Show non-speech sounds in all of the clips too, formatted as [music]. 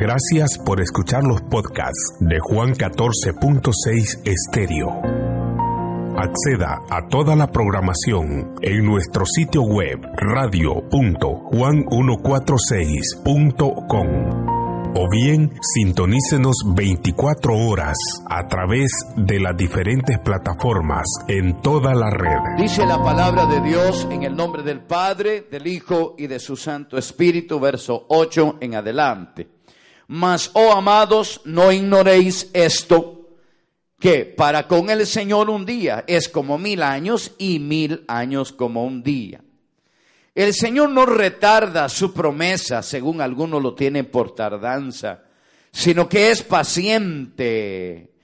Gracias por escuchar los podcasts de Juan 14.6 Estéreo. Acceda a toda la programación en nuestro sitio web radio.juan146.com o bien sintonícenos 24 horas a través de las diferentes plataformas en toda la red. Dice la palabra de Dios en el nombre del Padre, del Hijo y de su Santo Espíritu, verso 8 en adelante. Mas, oh amados, no ignoréis esto, que para con el Señor un día es como mil años y mil años como un día. El Señor no retarda su promesa, según algunos lo tienen por tardanza, sino que es paciente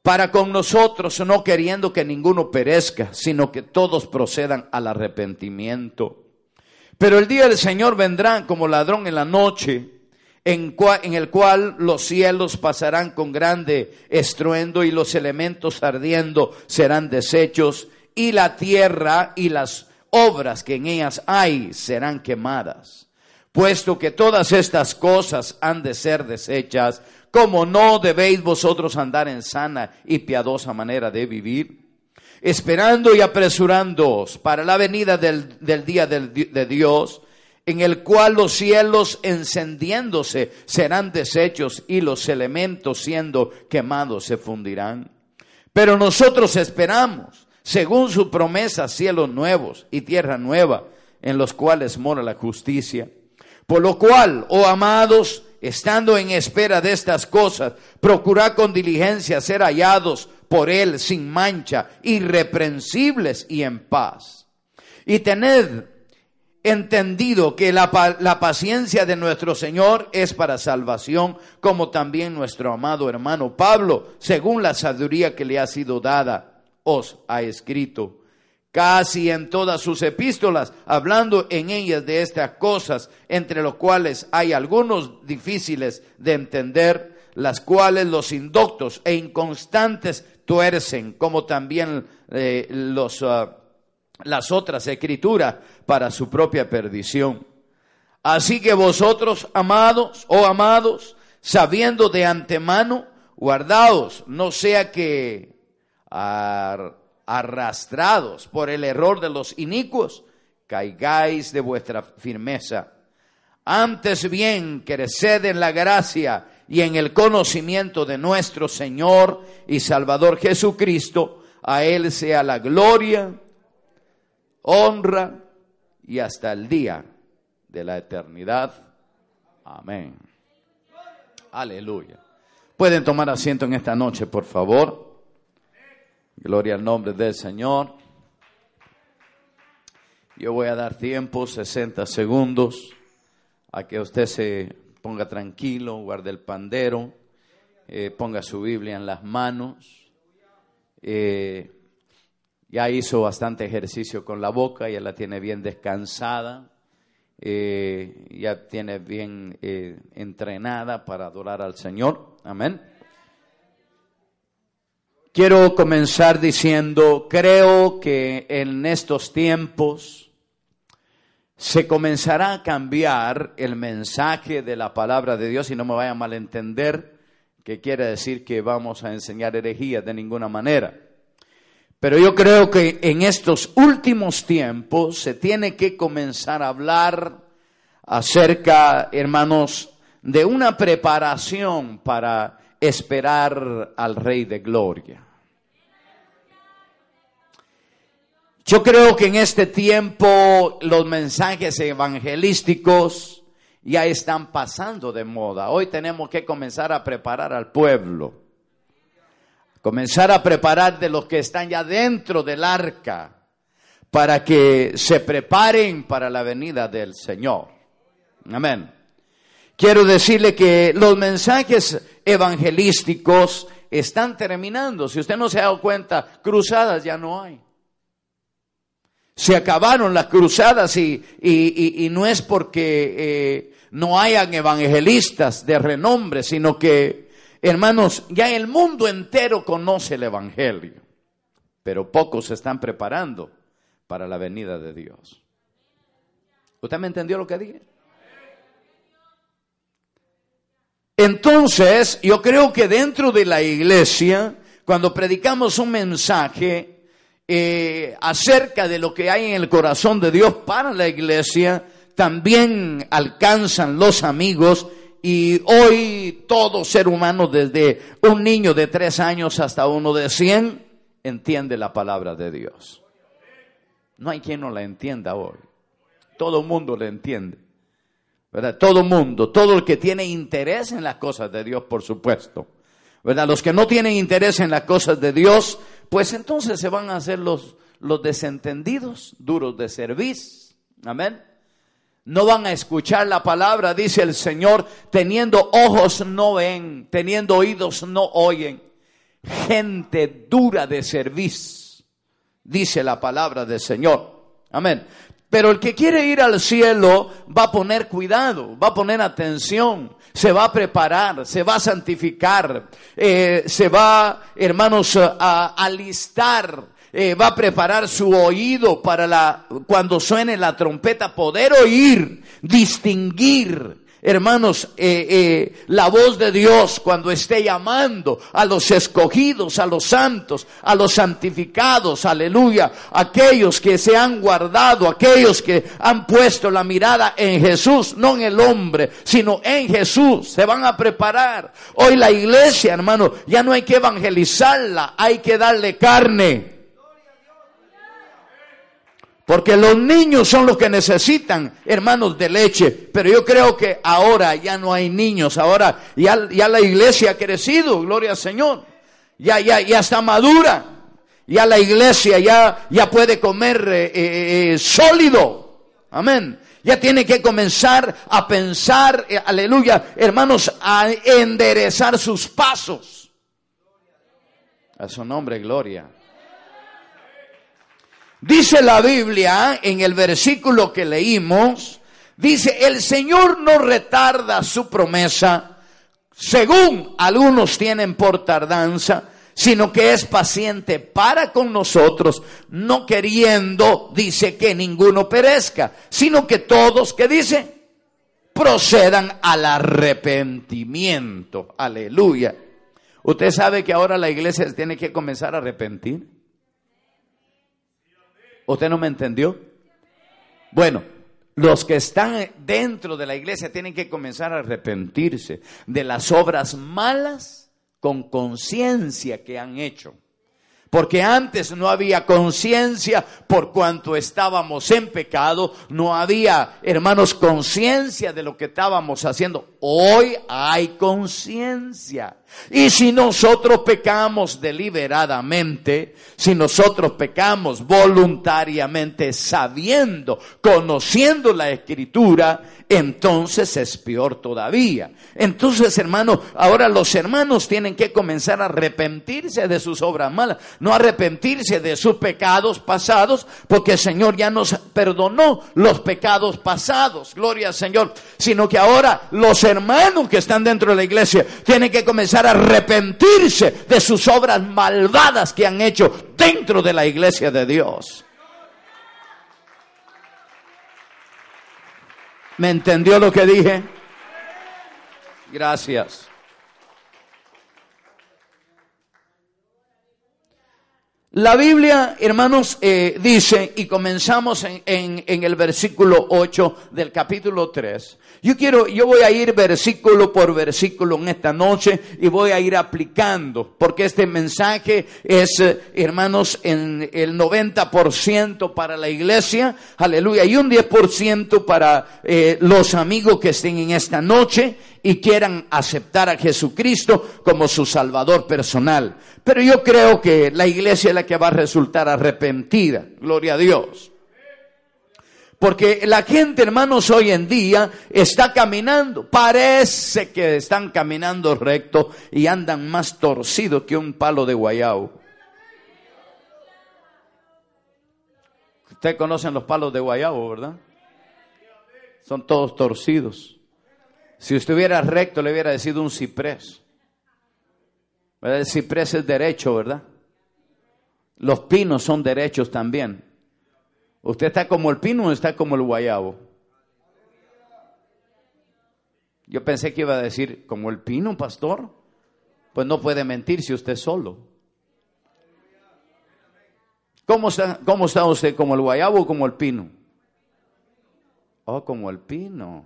para con nosotros, no queriendo que ninguno perezca, sino que todos procedan al arrepentimiento. Pero el día del Señor vendrá como ladrón en la noche, en, el cual los cielos pasarán con grande estruendo y los elementos ardiendo serán deshechos y la tierra y las obras que en ellas hay serán quemadas. Puesto que todas estas cosas han de ser desechas, como no debéis vosotros andar en sana y piadosa manera de vivir, esperando y apresurándoos para la venida del, día de Dios, en el cual los cielos encendiéndose serán deshechos y los elementos siendo quemados se fundirán. Pero nosotros esperamos según su promesa, cielos nuevos y tierra nueva, en los cuales mora la justicia. Por lo cual, oh amados, estando en espera de estas cosas, procurad con diligencia ser hallados por Él sin mancha, irreprensibles y en paz. Y tened entendido que la, la, paciencia de nuestro Señor es para salvación, como también nuestro amado hermano Pablo, según la sabiduría que le ha sido dada os ha escrito. Casi en todas sus epístolas, hablando en ellas de estas cosas, entre los cuales hay algunos difíciles de entender, las cuales los indoctos e inconstantes tuercen, como también eh, los, ah, las otras escrituras, para su propia perdición. Así que vosotros, amados, o oh amados, sabiendo de antemano, guardaos, no sea que arrastrados por el error de los inicuos, caigáis de vuestra firmeza. Antes bien, creced en la gracia y en el conocimiento de nuestro Señor y Salvador Jesucristo. A Él sea la gloria, honra y hasta el día de la eternidad. Amén. Aleluya. Pueden tomar asiento en esta noche, por favor. Gloria al nombre del Señor. Yo voy a dar tiempo, 60 segundos, a que usted se ponga tranquilo, guarde el pandero, eh, ponga su Biblia en las manos. Eh, ya hizo bastante ejercicio con la boca, ya la tiene bien descansada, eh, ya tiene bien entrenada para adorar al Señor. Amén. Quiero comenzar diciendo, creo que en estos tiempos se comenzará a cambiar el mensaje de la palabra de Dios y no me vaya a malentender que quiere decir que vamos a enseñar herejías de ninguna manera. Pero yo creo que en estos últimos tiempos se tiene que comenzar a hablar acerca, hermanos, de una preparación para esperar al Rey de Gloria. Yo creo que en este tiempo los mensajes evangelísticos ya están pasando de moda. Hoy tenemos que comenzar a preparar al pueblo. Comenzar a preparar de los que están ya dentro del arca para que se preparen para la venida del Señor. Amén. quiero decirle que los mensajes evangelísticos están terminando. Si usted no se ha dado cuenta, cruzadas ya no hay. Se acabaron las cruzadas y, y, no es porque eh, no hayan evangelistas de renombre, sino que, hermanos, ya el mundo entero conoce el Evangelio, pero pocos se están preparando para la venida de Dios. ¿Usted me entendió lo que dije? Entonces, yo creo que dentro de la iglesia, cuando predicamos un mensaje eh, acerca de lo que hay en el corazón de Dios para la iglesia, también alcanzan los amigos y hoy todo ser humano, desde un niño de tres años hasta uno de cien, entiende la palabra de Dios. No hay quien no la entienda hoy. Todo el mundo la entiende. ¿verdad? Todo mundo, todo el que tiene interés en las cosas de Dios, por supuesto. ¿verdad? Los que no tienen interés en las cosas de Dios, pues entonces se van a hacer los, los desentendidos, duros de servicio. Amén. No van a escuchar la palabra, dice el Señor, teniendo ojos no ven, teniendo oídos no oyen. Gente dura de servicio, dice la palabra del Señor. Amén. Pero el que quiere ir al cielo va a poner cuidado, va a poner atención, se va a preparar, se va a santificar, eh, se va, hermanos, a alistar, eh, va a preparar su oído para la, cuando suene la trompeta, poder oír, distinguir, hermanos, eh, eh, la voz de Dios cuando esté llamando a los escogidos, a los santos, a los santificados, aleluya, aquellos que se han guardado, aquellos que han puesto la mirada en Jesús, no en el hombre, sino en Jesús, se van a preparar. Hoy la iglesia, hermano, ya no hay que evangelizarla, hay que darle carne. Porque los niños son los que necesitan, hermanos, de leche. Pero yo creo que ahora ya no hay niños. Ahora ya, ya la iglesia ha crecido, gloria al Señor. Ya, ya, ya está madura. Ya la iglesia ya, ya puede comer eh, eh, eh, sólido. Amén. Ya tiene que comenzar a pensar, aleluya, hermanos, a enderezar sus pasos. A su nombre, gloria. Dice la Biblia en el versículo que leímos, dice, el Señor no retarda su promesa, según algunos tienen por tardanza, sino que es paciente para con nosotros, no queriendo, dice, que ninguno perezca, sino que todos, que dice, procedan al arrepentimiento. Aleluya. Usted sabe que ahora la iglesia tiene que comenzar a arrepentir. ¿Usted no me entendió? Bueno, los que están dentro de la iglesia tienen que comenzar a arrepentirse de las obras malas con conciencia que han hecho. Porque antes no había conciencia por cuanto estábamos en pecado, no había, hermanos, conciencia de lo que estábamos haciendo. Hoy hay conciencia. Y si nosotros pecamos deliberadamente, si nosotros pecamos voluntariamente, sabiendo, conociendo la escritura, entonces es peor todavía. Entonces, hermano, ahora los hermanos tienen que comenzar a arrepentirse de sus obras malas, no arrepentirse de sus pecados pasados, porque el Señor ya nos perdonó los pecados pasados, gloria al Señor, sino que ahora los hermanos que están dentro de la iglesia tienen que comenzar a arrepentirse de sus obras malvadas que han hecho dentro de la iglesia de Dios. ¿Me entendió lo que dije? Gracias. La Biblia, hermanos, eh, dice, y comenzamos en, en, el versículo 8 del capítulo 3. Yo quiero, yo voy a ir versículo por versículo en esta noche y voy a ir aplicando, porque este mensaje es, eh, hermanos, en el 90% para la iglesia, aleluya, y un 10% para eh, los amigos que estén en esta noche y quieran aceptar a Jesucristo como su Salvador personal. Pero yo creo que la iglesia es la que va a resultar arrepentida. Gloria a Dios. Porque la gente, hermanos, hoy en día está caminando, parece que están caminando recto y andan más torcidos que un palo de guayabo. Ustedes conocen los palos de guayabo, ¿verdad? Son todos torcidos. Si estuviera recto, le hubiera decido un ciprés. El ciprés es derecho, ¿verdad? Los pinos son derechos también. ¿Usted está como el pino o está como el guayabo? Yo pensé que iba a decir, como el pino, pastor. Pues no puede mentir si usted es solo. ¿Cómo está, ¿Cómo está usted? ¿Como el guayabo o como el pino? Oh, como el pino.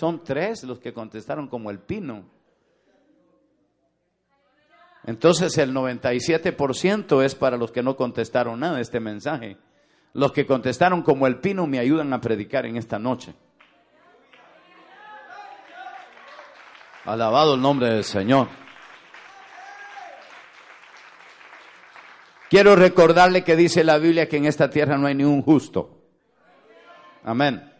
Son tres los que contestaron como el pino. Entonces el 97% es para los que no contestaron nada este mensaje. Los que contestaron como el pino me ayudan a predicar en esta noche. Alabado el nombre del Señor. Quiero recordarle que dice la Biblia que en esta tierra no hay ni un justo. Amén.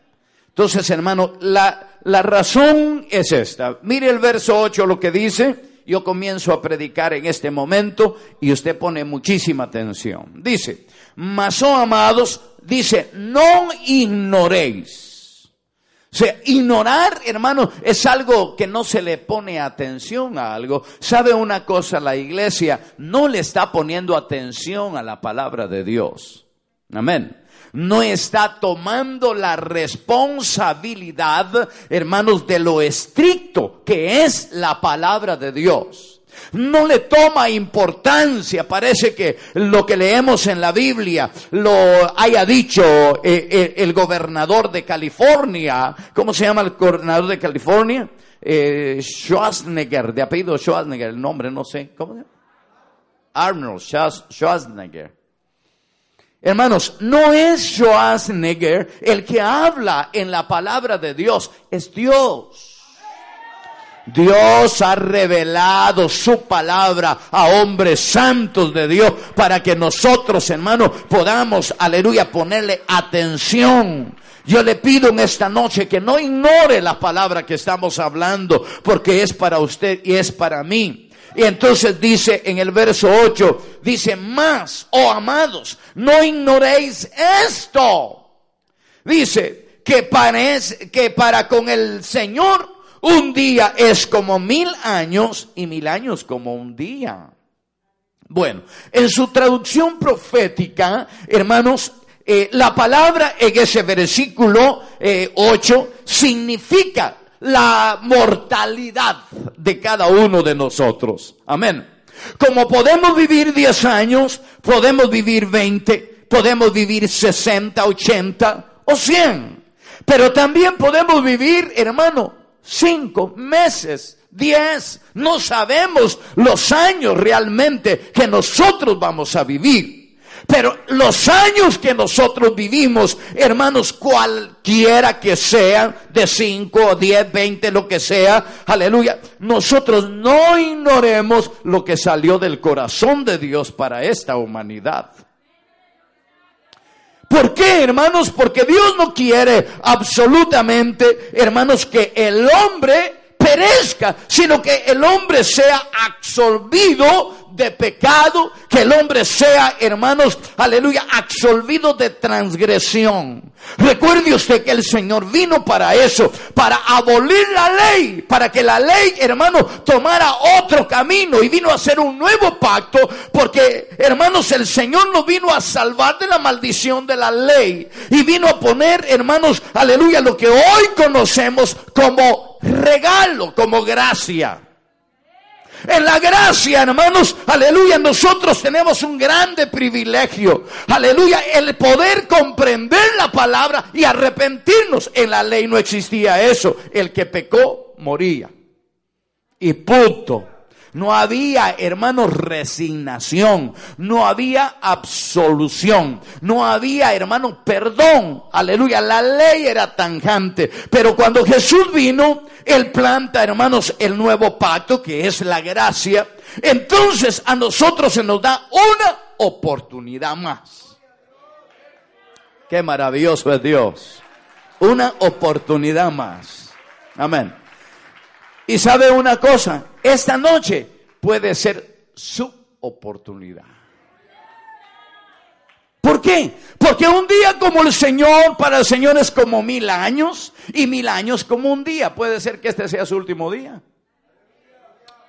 Entonces, hermano, la, la razón es esta. Mire el verso 8 lo que dice. Yo comienzo a predicar en este momento y usted pone muchísima atención. Dice, mas, oh amados, dice, no ignoréis. O sea, ignorar, hermano, es algo que no se le pone atención a algo. ¿Sabe una cosa? La iglesia no le está poniendo atención a la palabra de Dios. Amén no está tomando la responsabilidad, hermanos, de lo estricto que es la palabra de Dios no le toma importancia. Parece que lo que leemos en la Biblia lo haya dicho eh, eh, el gobernador de California. ¿Cómo se llama el gobernador de California? Eh, Schwarzenegger, de apellido Schwarzenegger, el nombre no sé. ¿Cómo se llama? Arnold Schwarzenegger. Hermanos, no es Schwarzenegger el que habla en la palabra de Dios, es Dios. Dios ha revelado su palabra a hombres santos de Dios para que nosotros, hermanos, podamos, aleluya, ponerle atención. Yo le pido en esta noche que no ignore la palabra que estamos hablando, porque es para usted y es para mí. Y entonces dice en el verso 8, dice, más, oh amados, no ignoréis esto. Dice que, parece, que para con el Señor un día es como mil años y mil años como un día. Bueno, en su traducción profética, hermanos, eh, la palabra en ese versículo 8 eh, significa la mortalidad de cada uno de nosotros. Amén. Como podemos vivir 10 años, podemos vivir 20, podemos vivir 60, 80 o 100. Pero también podemos vivir, hermano, cinco meses, diez, no sabemos los años realmente que nosotros vamos a vivir. Pero los años que nosotros vivimos, hermanos, cualquiera que sean, de cinco, diez, veinte, lo que sea, aleluya, nosotros no ignoremos lo que salió del corazón de Dios para esta humanidad. ¿Por qué, hermanos? Porque Dios no quiere absolutamente, hermanos, que el hombre perezca, sino que el hombre sea absorbido de pecado, que el hombre sea, hermanos, aleluya, absolvido de transgresión. Recuerde usted que el Señor vino para eso, para abolir la ley, para que la ley, hermano, tomara otro camino y vino a hacer un nuevo pacto, porque, hermanos, el Señor no vino a salvar de la maldición de la ley y vino a poner, hermanos, aleluya, lo que hoy conocemos como regalo, como gracia. En la gracia, hermanos, aleluya, nosotros tenemos un grande privilegio. Aleluya, el poder comprender la palabra y arrepentirnos. En la ley no existía eso. El que pecó moría. Y punto. No había, hermanos, resignación. No había absolución. No había, hermanos, perdón. Aleluya. La ley era tanjante. Pero cuando Jesús vino, Él planta, hermanos, el nuevo pacto, que es la gracia. Entonces a nosotros se nos da una oportunidad más. Qué maravilloso es Dios. Una oportunidad más. Amén. Y sabe una cosa, esta noche puede ser su oportunidad. ¿Por qué? Porque un día como el Señor, para el Señor es como mil años y mil años como un día. Puede ser que este sea su último día.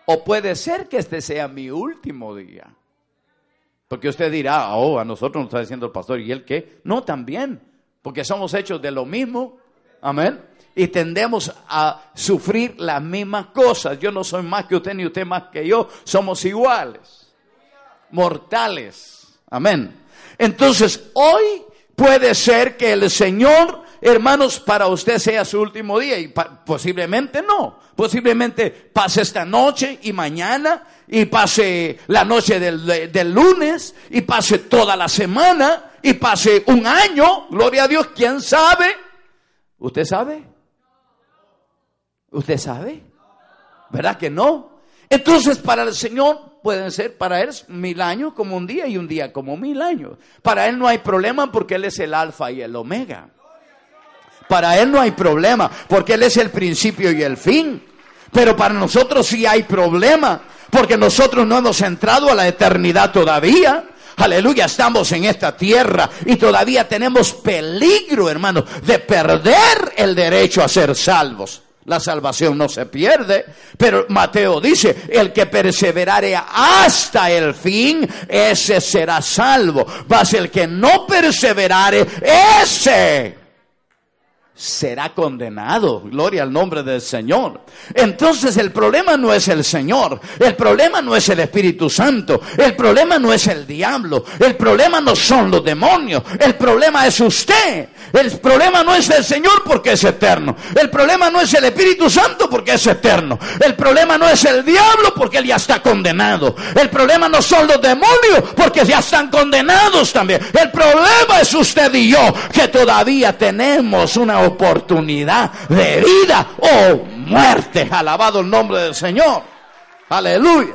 O puede ser que este sea mi último día. Porque usted dirá, oh, a nosotros nos está diciendo el pastor, ¿y él qué? No, también, porque somos hechos de lo mismo. Amén. Y tendemos a sufrir las mismas cosas. Yo no soy más que usted ni usted más que yo. Somos iguales. Mortales. Amén. Entonces, hoy puede ser que el Señor, hermanos, para usted sea su último día y posiblemente no. Posiblemente pase esta noche y mañana y pase la noche del, lunes y pase toda la semana y pase un año. Gloria a Dios, ¿quién sabe? ¿Usted sabe? ¿Usted sabe? ¿Verdad que no? Entonces para el Señor pueden ser para Él mil años como un día y un día como mil años. Para Él no hay problema porque Él es el alfa y el omega. Para Él no hay problema porque Él es el principio y el fin. Pero para nosotros sí hay problema porque nosotros no hemos entrado a la eternidad todavía. Aleluya, estamos en esta tierra y todavía tenemos peligro, hermano, de perder el derecho a ser salvos. La salvación no se pierde, pero Mateo dice, el que perseverare hasta el fin, ese será salvo. Mas el que no perseverare, ese será condenado. Gloria al nombre del Señor. Entonces el problema no es el Señor, el problema no es el Espíritu Santo, el problema no es el diablo, el problema no son los demonios, el problema es usted. El problema no es el Señor porque es eterno, el problema no es el Espíritu Santo porque es eterno, el problema no es el diablo porque él ya está condenado, el problema no son los demonios porque ya están condenados también, el problema es usted y yo que todavía tenemos una oportunidad de vida o muerte. Alabado el nombre del Señor. Aleluya.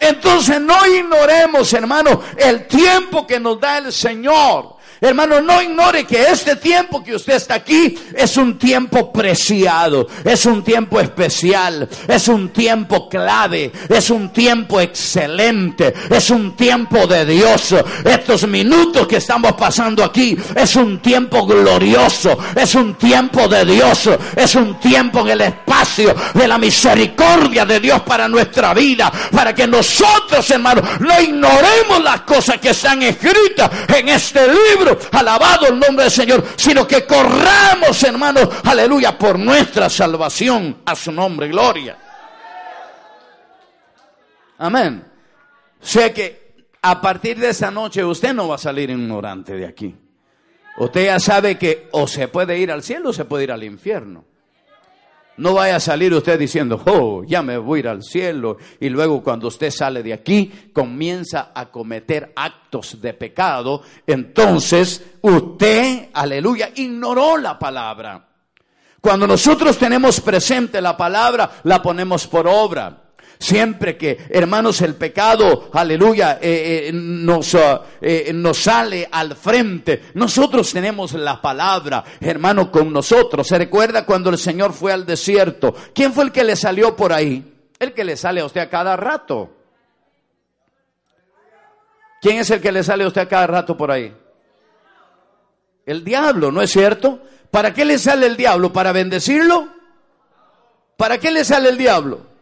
Entonces no ignoremos, hermano, el tiempo que nos da el Señor. Hermano, no ignore que este tiempo que usted está aquí es un tiempo preciado, es un tiempo especial, es un tiempo clave, es un tiempo excelente, es un tiempo de Dios. Estos minutos que estamos pasando aquí es un tiempo glorioso, es un tiempo de Dios, es un tiempo en el espacio de la misericordia de Dios para nuestra vida, para que nosotros, hermano, no ignoremos las cosas que están escritas en este libro alabado el nombre del Señor, sino que corramos, hermanos, aleluya, por nuestra salvación a su nombre, gloria. Amén. Sé que a partir de esa noche usted no va a salir ignorante de aquí. Usted ya sabe que o se puede ir al cielo o se puede ir al infierno. No vaya a salir usted diciendo, oh, ya me voy a ir al cielo. Y luego cuando usted sale de aquí, comienza a cometer actos de pecado. Entonces usted, aleluya, ignoró la palabra. Cuando nosotros tenemos presente la palabra, la ponemos por obra. Siempre que, hermanos, el pecado, aleluya, eh, eh, nos, eh, nos sale al frente, nosotros tenemos la palabra, hermano, con nosotros. ¿Se recuerda cuando el Señor fue al desierto? ¿Quién fue el que le salió por ahí? El que le sale a usted a cada rato. ¿Quién es el que le sale a usted a cada rato por ahí? El diablo, ¿no es cierto? ¿Para qué le sale el diablo? ¿Para bendecirlo? ¿Para qué le sale el diablo?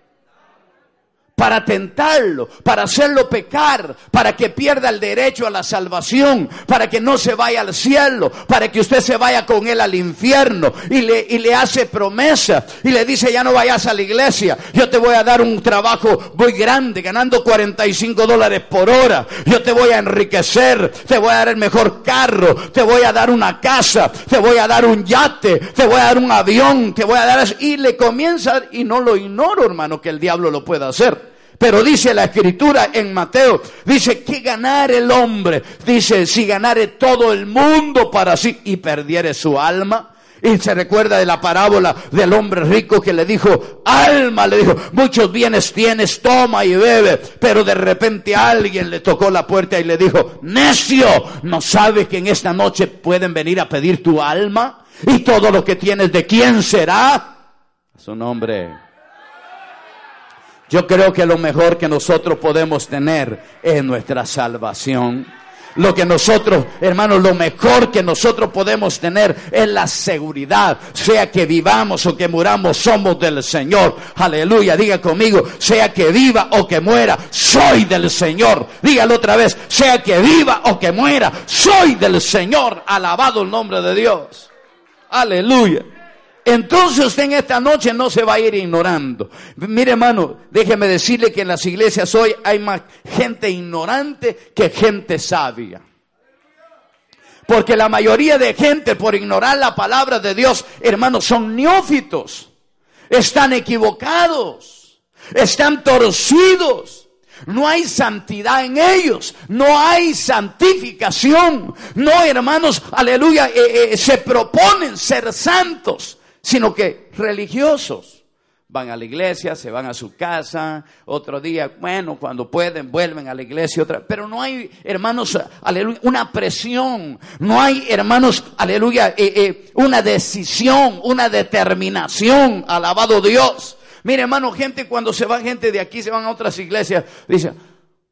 Para tentarlo, para hacerlo pecar, para que pierda el derecho a la salvación, para que no se vaya al cielo, para que usted se vaya con él al infierno y le, y le hace promesa y le dice ya no vayas a la iglesia, yo te voy a dar un trabajo muy grande, ganando 45 dólares por hora, yo te voy a enriquecer, te voy a dar el mejor carro, te voy a dar una casa, te voy a dar un yate, te voy a dar un avión, te voy a dar y le comienza y no lo ignoro hermano que el diablo lo pueda hacer. Pero dice la escritura en Mateo, dice que ganar el hombre, dice si ganare todo el mundo para sí y perdiere su alma. Y se recuerda de la parábola del hombre rico que le dijo, alma, le dijo, muchos bienes tienes, toma y bebe. Pero de repente alguien le tocó la puerta y le dijo, necio, ¿no sabes que en esta noche pueden venir a pedir tu alma? Y todo lo que tienes, ¿de quién será? Su nombre. Yo creo que lo mejor que nosotros podemos tener es nuestra salvación. Lo que nosotros, hermanos, lo mejor que nosotros podemos tener es la seguridad. Sea que vivamos o que muramos, somos del Señor. Aleluya. Diga conmigo, sea que viva o que muera, soy del Señor. Dígalo otra vez, sea que viva o que muera, soy del Señor. Alabado el nombre de Dios. Aleluya. Entonces usted en esta noche no se va a ir ignorando. Mire hermano, déjeme decirle que en las iglesias hoy hay más gente ignorante que gente sabia. Porque la mayoría de gente por ignorar la palabra de Dios, hermanos, son neófitos. Están equivocados. Están torcidos. No hay santidad en ellos, no hay santificación. No, hermanos, aleluya, eh, eh, se proponen ser santos sino que religiosos. Van a la iglesia, se van a su casa, otro día, bueno, cuando pueden, vuelven a la iglesia otra. Pero no hay, hermanos, aleluya, una presión. No hay, hermanos, aleluya, eh, eh, una decisión, una determinación. Alabado Dios. Mire, hermano, gente cuando se va gente de aquí, se van a otras iglesias, dice,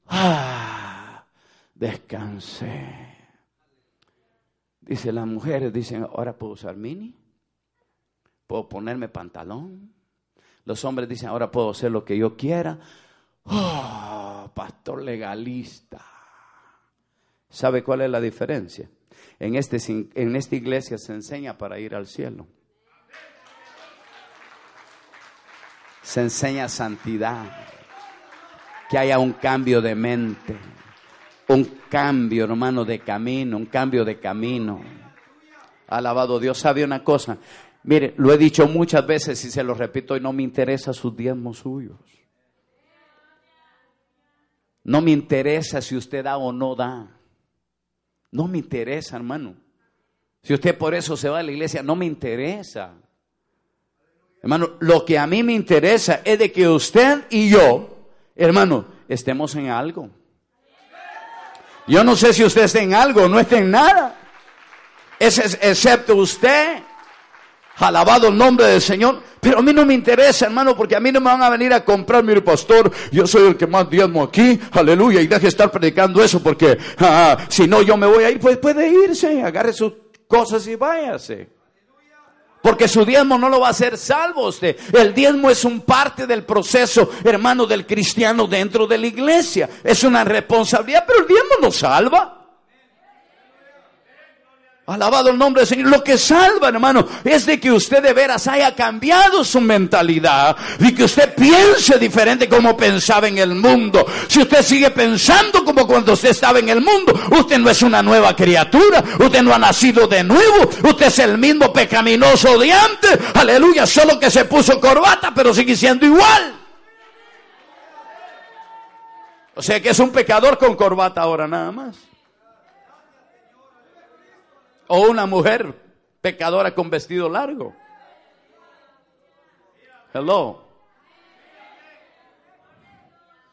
ah, descansé. Dice las mujeres, dicen, ahora puedo usar mini puedo ponerme pantalón. Los hombres dicen, ahora puedo hacer lo que yo quiera. Oh, pastor legalista. ¿Sabe cuál es la diferencia? En, este, en esta iglesia se enseña para ir al cielo. Se enseña santidad. Que haya un cambio de mente. Un cambio, hermano, de camino. Un cambio de camino. Alabado Dios. ¿Sabe una cosa? Mire, lo he dicho muchas veces y se lo repito y no me interesa sus diezmos suyos. No me interesa si usted da o no da. No me interesa, hermano. Si usted por eso se va a la iglesia, no me interesa. Hermano, lo que a mí me interesa es de que usted y yo, hermano, estemos en algo. Yo no sé si usted está en algo no está en nada. Es, excepto usted. Alabado el nombre del Señor. Pero a mí no me interesa, hermano, porque a mí no me van a venir a comprar, mire pastor, yo soy el que más diezmo aquí, aleluya, y deje de estar predicando eso porque ah, si no yo me voy a ir, pues puede irse, agarre sus cosas y váyase. Porque su diezmo no lo va a hacer salvo usted. El diezmo es un parte del proceso, hermano, del cristiano dentro de la iglesia. Es una responsabilidad, pero el diezmo no salva. Alabado el nombre del Señor. Lo que salva, hermano, es de que usted de veras haya cambiado su mentalidad y que usted piense diferente como pensaba en el mundo. Si usted sigue pensando como cuando usted estaba en el mundo, usted no es una nueva criatura, usted no ha nacido de nuevo, usted es el mismo pecaminoso de antes. Aleluya, solo que se puso corbata, pero sigue siendo igual. O sea que es un pecador con corbata ahora nada más o una mujer pecadora con vestido largo. Hello.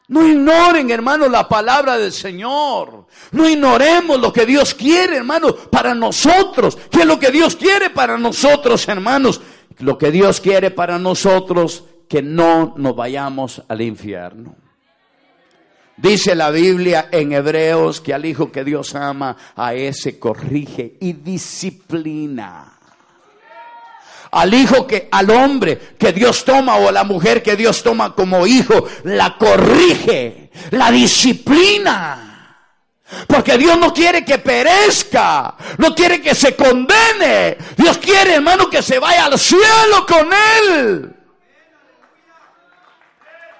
No ignoren, hermano, la palabra del Señor. No ignoremos lo que Dios quiere, hermano, para nosotros. ¿Qué es lo que Dios quiere para nosotros, hermanos? Lo que Dios quiere para nosotros, que no nos vayamos al infierno. Dice la Biblia en Hebreos que al hijo que Dios ama, a ese corrige y disciplina. Al hijo que, al hombre que Dios toma o a la mujer que Dios toma como hijo, la corrige, la disciplina. Porque Dios no quiere que perezca, no quiere que se condene. Dios quiere, hermano, que se vaya al cielo con él.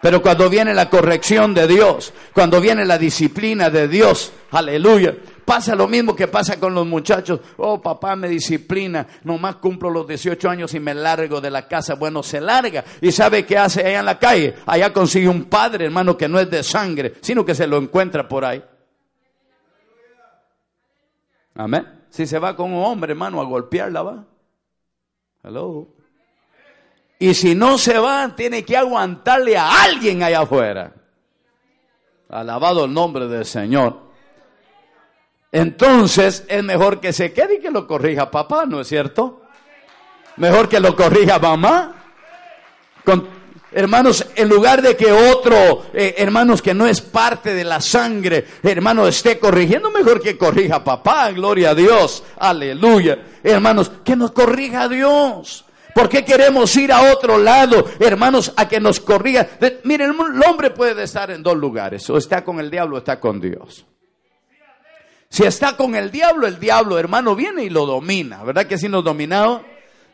Pero cuando viene la corrección de Dios, cuando viene la disciplina de Dios, aleluya, pasa lo mismo que pasa con los muchachos. Oh, papá me disciplina, nomás cumplo los 18 años y me largo de la casa. Bueno, se larga y sabe qué hace allá en la calle. Allá consigue un padre, hermano, que no es de sangre, sino que se lo encuentra por ahí. Amén. Si se va con un hombre, hermano, a golpearla, va. Hello. Y si no se va, tiene que aguantarle a alguien allá afuera. Alabado el nombre del Señor. Entonces es mejor que se quede y que lo corrija papá, ¿no es cierto? Mejor que lo corrija mamá. Con, hermanos, en lugar de que otro, eh, hermanos, que no es parte de la sangre, hermano, esté corrigiendo, mejor que corrija papá, gloria a Dios, aleluya. Hermanos, que nos corrija Dios. ¿Por qué queremos ir a otro lado, hermanos, a que nos corrija? Miren, el hombre puede estar en dos lugares, o está con el diablo o está con Dios. Si está con el diablo, el diablo, hermano, viene y lo domina. ¿Verdad que sí nos dominaba?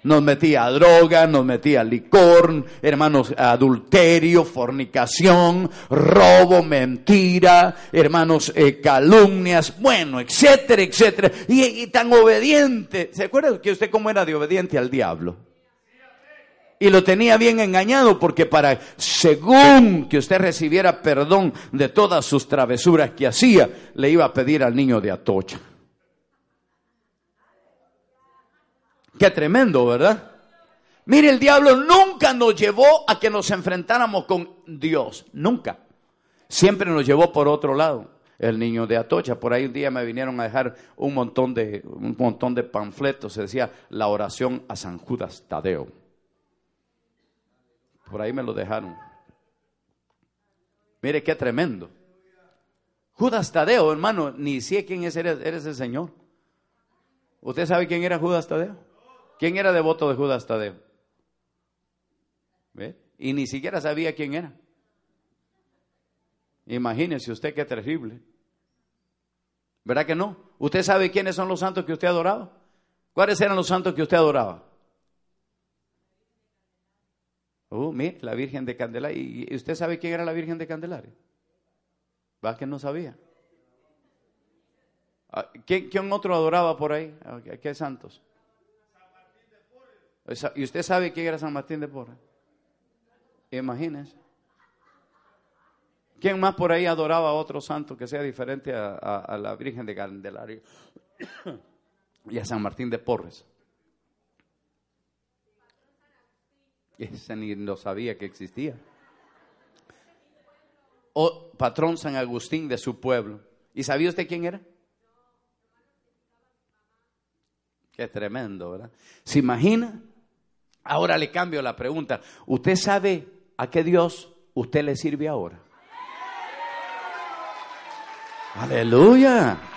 Nos metía droga, nos metía licor, hermanos, adulterio, fornicación, robo, mentira, hermanos, eh, calumnias, bueno, etcétera, etcétera. Y, y tan obediente. ¿Se acuerda que usted cómo era de obediente al diablo? Y lo tenía bien engañado porque para, según que usted recibiera perdón de todas sus travesuras que hacía, le iba a pedir al niño de Atocha. Qué tremendo, ¿verdad? Mire, el diablo nunca nos llevó a que nos enfrentáramos con Dios, nunca. Siempre nos llevó por otro lado. El niño de Atocha, por ahí un día me vinieron a dejar un montón de, un montón de panfletos, se decía la oración a San Judas Tadeo. Por ahí me lo dejaron. Mire qué tremendo. Judas Tadeo, hermano, ni sé quién es, eres, eres el Señor. ¿Usted sabe quién era Judas Tadeo? ¿Quién era devoto de Judas Tadeo? ¿Ve? Y ni siquiera sabía quién era. Imagínese usted qué terrible. ¿Verdad que no? ¿Usted sabe quiénes son los santos que usted adoraba? ¿Cuáles eran los santos que usted adoraba? Oh, mire, la Virgen de Candelaria. ¿Y usted sabe quién era la Virgen de Candelaria? ¿Va que no sabía? Ah, ¿Quién, otro adoraba por ahí? Ah, ¿Qué santos? ¿Y usted sabe quién era San Martín de Porres? Imagínese. ¿Quién más por ahí adoraba a otro santo que sea diferente a la Virgen de Candelaria [coughs] y a San Martín de Porres? Ese ni lo sabía que existía. O patrón San Agustín de su pueblo. ¿Y sabía usted quién era? Qué tremendo, ¿verdad? ¿Se imagina? Ahora le cambio la pregunta. ¿Usted sabe a qué Dios usted le sirve ahora? Aleluya.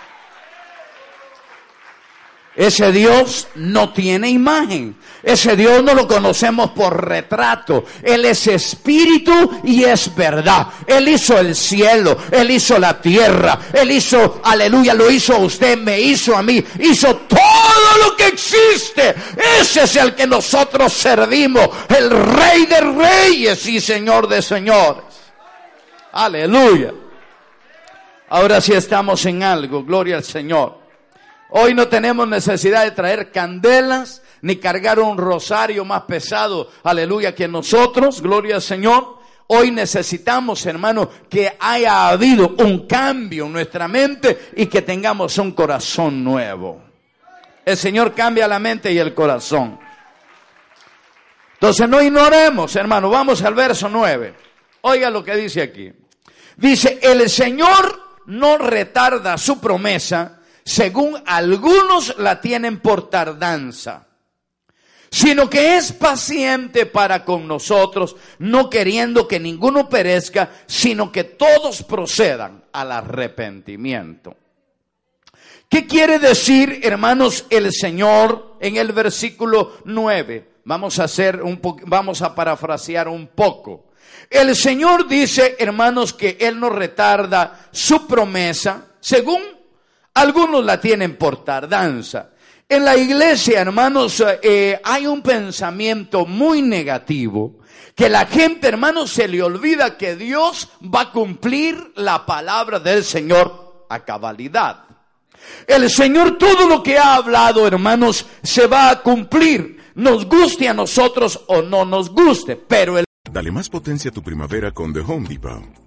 Ese Dios no tiene imagen. Ese Dios no lo conocemos por retrato. Él es espíritu y es verdad. Él hizo el cielo, Él hizo la tierra, Él hizo, aleluya, lo hizo a usted, me hizo a mí, hizo todo lo que existe. Ese es el que nosotros servimos, el rey de reyes y señor de señores. Aleluya. Ahora sí estamos en algo, gloria al Señor. Hoy no tenemos necesidad de traer candelas ni cargar un rosario más pesado, aleluya, que nosotros, gloria al Señor. Hoy necesitamos, hermano, que haya habido un cambio en nuestra mente y que tengamos un corazón nuevo. El Señor cambia la mente y el corazón. Entonces no ignoremos, hermano, vamos al verso 9. Oiga lo que dice aquí. Dice, el Señor no retarda su promesa según algunos la tienen por tardanza, sino que es paciente para con nosotros, no queriendo que ninguno perezca, sino que todos procedan al arrepentimiento. ¿Qué quiere decir, hermanos, el Señor en el versículo 9? Vamos a hacer un vamos a parafrasear un poco. El Señor dice, hermanos, que Él no retarda su promesa, según algunos la tienen por tardanza. En la iglesia, hermanos, eh, hay un pensamiento muy negativo, que la gente, hermanos, se le olvida que Dios va a cumplir la palabra del Señor a cabalidad. El Señor todo lo que ha hablado, hermanos, se va a cumplir, nos guste a nosotros o no nos guste, pero el... Dale más potencia a tu primavera con The Home Depot.